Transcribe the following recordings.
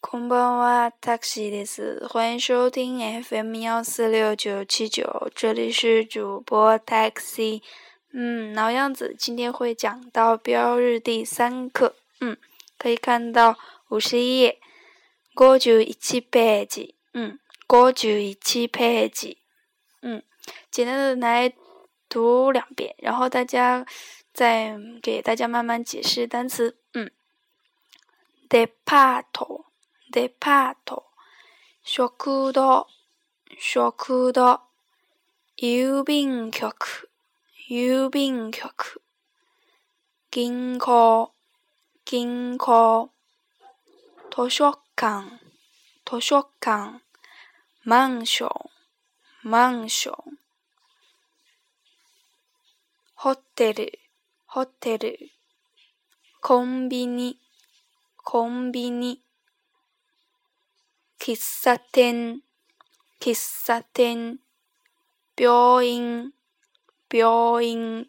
空白话，taxi 的意欢迎收听 FM 幺四六九七九，这里是主播 taxi。嗯，老样子，今天会讲到标日第三课。嗯，可以看到五十一页，我就一 page。嗯，我就一 page。嗯，简单的来读两遍，然后大家再给大家慢慢解释单词。嗯，depart。デパート、食堂、食堂、郵便局、郵便局、銀行、銀行、図書館、図書館、マンション、マンション、ホテル、ホテル、コンビニ、コンビニ、喫茶店、喫茶店、病院、病院、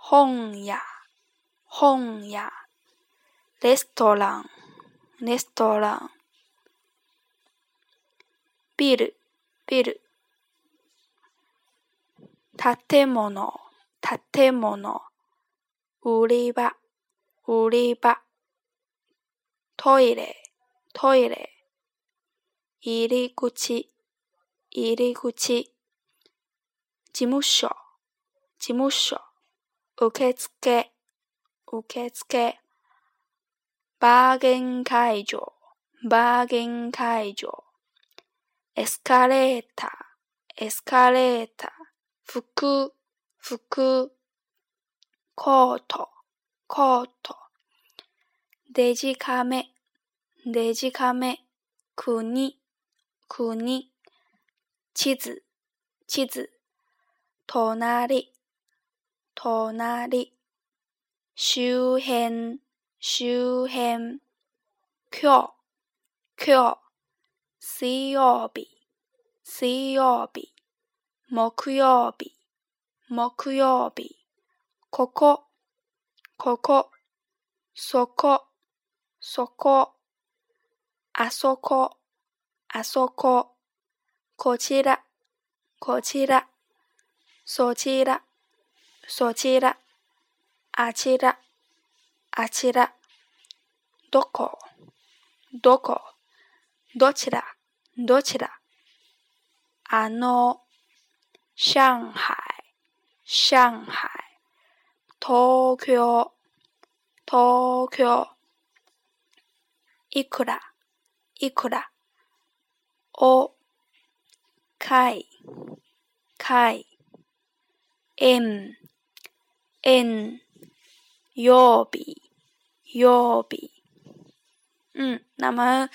本屋、本屋、レストラン、レストラン、ビル、ビル、建物、建物、売り場、売り場、トイレ、トイレ、入り口、入り口。事務所、事務所。受付、受付。バーゲン会場、バーゲン会場。エスカレーター、エスカレーター。服、服。コート、コート。デジカメ、デジカメ。国、国、地図、地図、隣、隣、周辺、周辺、今日、今日、水曜日、水曜日、木曜日、木曜日、ここ、ここ、そこ、そこ、あそこ。あそこ、こちら、こちら、そちら、そちら、あちら、あちら、どこ、どこ、どちら、どちら、あの、上海、上海、東京、東京、いくら、いくら、 お、かい、かい、ん、ん、曜日、曜日。嗯，那么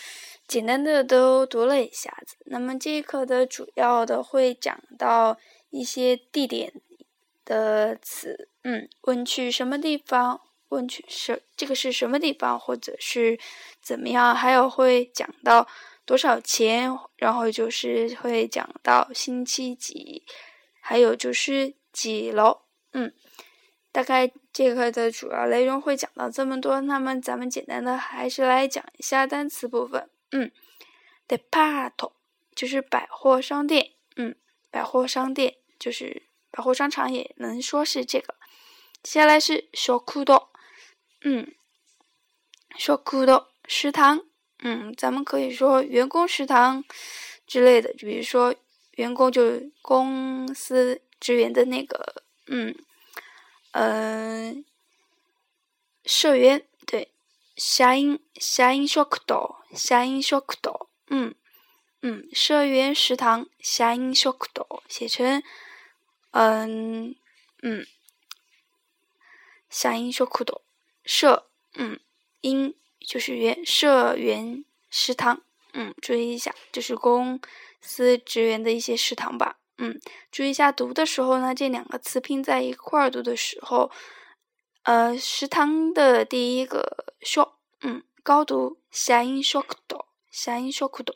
简单的都读了一下子。那么这一课的主要的会讲到一些地点的词。嗯，问去什么地方？问去是这个是什么地方，或者是怎么样？还有会讲到。 多少钱？然后就是会讲到星期几，还有就是几楼。嗯，大概这课的主要内容会讲到这么多。那么咱们简单的还是来讲一下单词部分。嗯，department 就是百货商店。嗯，百货商店就是百货商场，也能说是这个。接下来是 s c h o o 嗯 s c h o o 食堂。嗯，咱们可以说员工食堂之类的，就比如说员工，就是公司职员的那个，嗯，呃，社员对，社英社英食堂，社夏食堂，嗯嗯，社员食堂夏英小可写成嗯嗯夏英小可朵社嗯英。就是原社员食堂，嗯，注意一下，就是公司职员的一些食堂吧，嗯，注意一下读的时候呢，这两个词拼在一块儿读的时候，呃，食堂的第一个 s h o c 嗯，高读 /shock/，shock，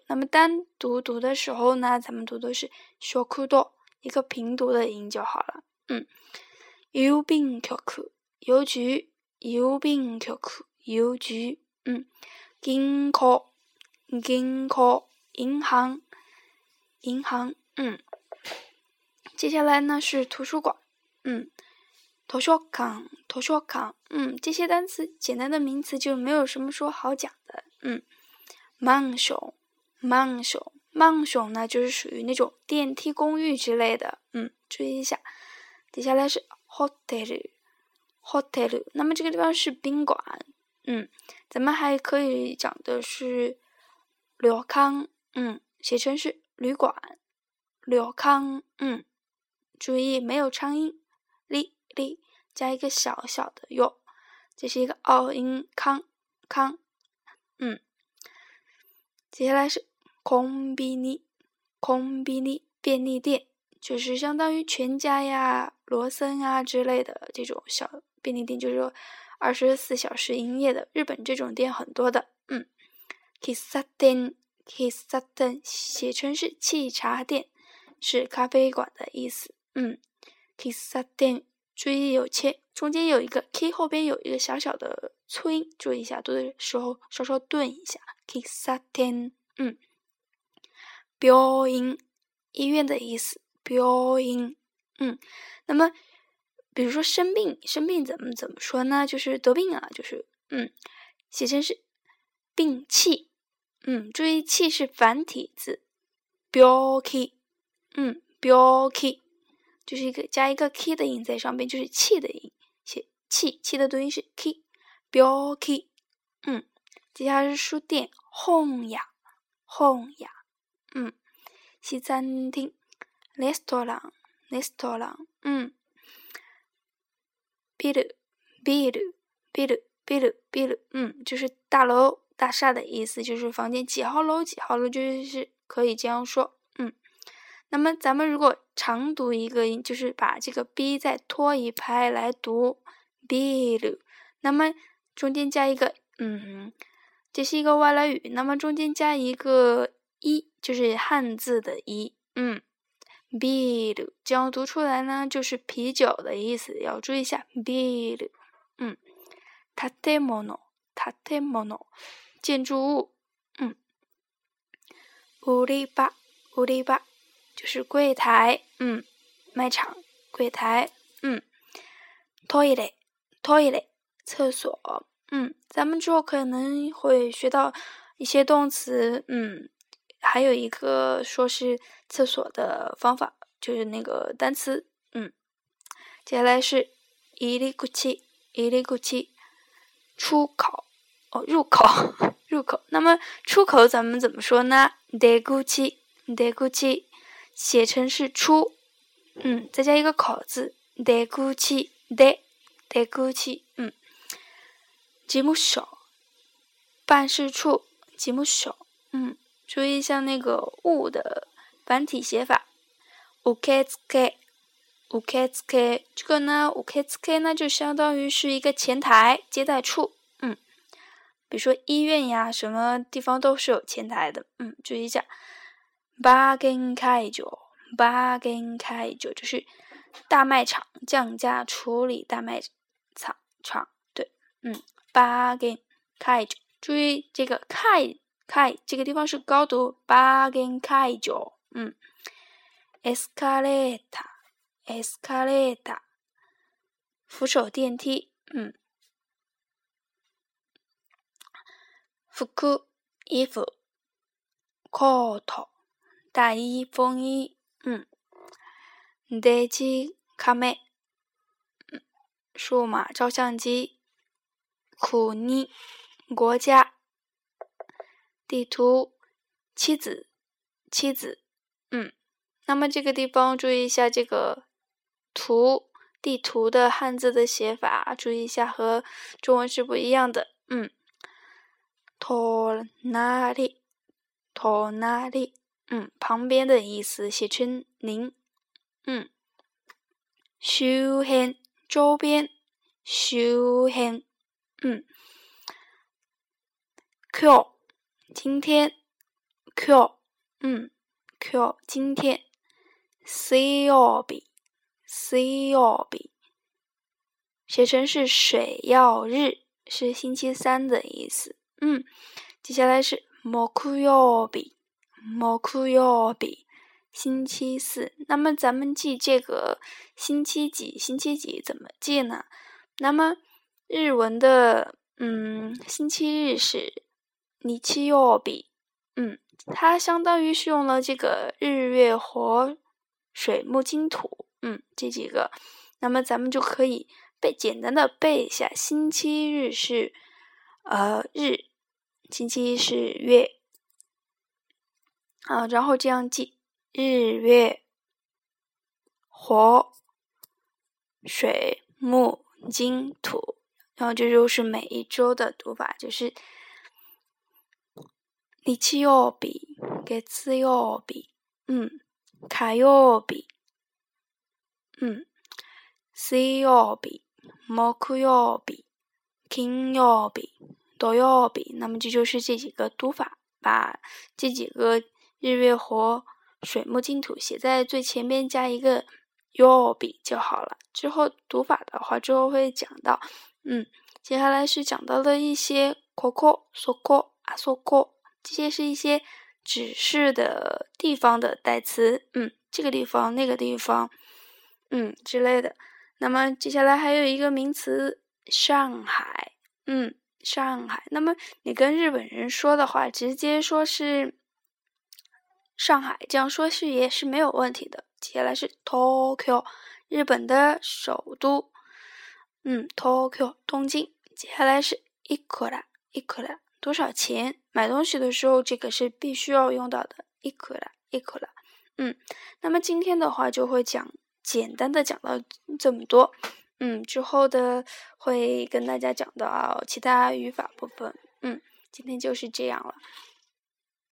那么单独读的时候呢，咱们读的是 s h o 一个平读的音就好了，嗯，邮兵跳课，邮局，邮兵跳课，邮局。嗯，银行， 銀行银行银行，嗯。接下来呢是图书馆，嗯，图书馆图书馆，嗯，这些单词简单的名词就没有什么说好讲的，嗯。マンションマンションマンション呢就是属于那种电梯公寓之类的，嗯，注意一下。接下来是 hotel hotel，那么这个地方是宾馆，嗯， 咱们还可以讲的是，柳康，嗯，写成是旅馆，柳康，嗯，注意没有长音哩哩加一个小小的哟，这是一个拗音，康康，嗯，接下来是 c o n 空 e n i c o n n i 便利店，就是相当于全家呀、罗森啊之类的这种小便利店，就是说。二十四小时营业的日本这种店很多的，嗯。kissaten，kissaten 写成是汽茶店，是咖啡馆的意思，嗯。kissaten 注意有切，中间有一个 k，后边有一个小小的促音，注意一下读的时候稍稍顿一下。kissaten，嗯。标音，医院的意思，标音，嗯。那么。比如说生病，生病怎么怎么说呢？就是得病啊，就是嗯，写成是病气，嗯，注意气是繁体字，标 k，嗯，标 k 就是一个加一个 k 的音在上边，就是气的音，写气，气的读音是 k，标 k，嗯，接下来是书店，红呀，红呀，嗯，西餐厅，restaurant，restaurant，嗯。ビルビルビルビルビル，嗯，就是大楼大厦的意思，就是房间几号楼几号楼，就是可以这样说，嗯。那么咱们如果长读一个音，就是把这个 b 再拖一拍来读ビル。那么中间加一个嗯，这是一个外来语。那么中间加一个一，就是汉字的一，嗯。Beer，这样读出来呢，就是啤酒的意思。要注意一下，Beer。嗯，タテモノ、タテモノ，建筑物。嗯，売り場、売り場，就是柜台。嗯，卖场柜台。嗯，トイレ、トイレ，厕所。嗯，咱们之后可能会学到一些动词。嗯。还有一个说是厕所的方法，就是那个单词，嗯。接下来是伊里古奇，伊里古奇，出口哦，入口，入口。那么出口咱们怎么说呢？德古奇，德古奇，写成是出，嗯，再加一个口字，德古奇，德，德古奇，嗯。吉姆舍，办事处，吉姆舍，嗯。注意一下那个“物”的繁体写法，务 k 兹 k 务 k 兹 k 这个呢，务 k 兹 k 呢就相当于是一个前台接待处，嗯。比如说医院呀，什么地方都是有前台的，嗯。注意一下，bargain 开价，bargain 开价就是大卖场降价处理，大卖场场对，嗯，bargain 开价。注意这个开。开，这个地方是高度八跟开九，嗯，escalator，escalator，扶手电梯，嗯，服库衣服，coat 大衣风衣，嗯，デジカメ，嗯，数码照相机，库尼国家。地图，妻子，妻子，嗯。那么这个地方注意一下这个图，地图的汉字的写法，注意一下和中文是不一样的。嗯，他哪里？他哪里？嗯，旁边的意思写成您。嗯，首先，周边，首先，嗯，靠。今天，Q，嗯，Q，今天，C o b c o b 写成是水曜日，是星期三的意思。嗯，接下来是木曜日，木 b i 星期四。那么咱们记这个星期几？星期几怎么记呢？那么日文的，嗯，星期日是。你七二比，嗯，它相当于是用了这个日月和水木金土，嗯，这几个，那么咱们就可以背简单的背一下，星期日是呃日，星期是月，啊，然后这样记日月和水木金土，然后这就是每一周的读法，就是。日曜日、月曜日、嗯、火曜日、嗯。水曜日、木曜日、金曜日、土曜日，那么这就是这几个读法，把这几个日月火水木金土写在最前面，加一个曜日就好了。之后读法的话，之后会讲到。嗯，接下来是讲到了一些ここ、そこ、あそこ， 这些是一些指示的地方的代词，嗯，这个地方、那个地方，嗯之类的。那么接下来还有一个名词，上海，嗯，上海。那么你跟日本人说的话，直接说是上海，这样说是也是没有问题的。接下来是 Tokyo，日本的首都，嗯，Tokyo，东京。接下来是 a a i ダ、イク a 多少钱？买东西的时候，这个是必须要用到的。いくら、いくら。嗯，那么今天的话就会讲，简单的讲到这么多。嗯，之后的会跟大家讲到其他语法部分。嗯，今天就是这样了。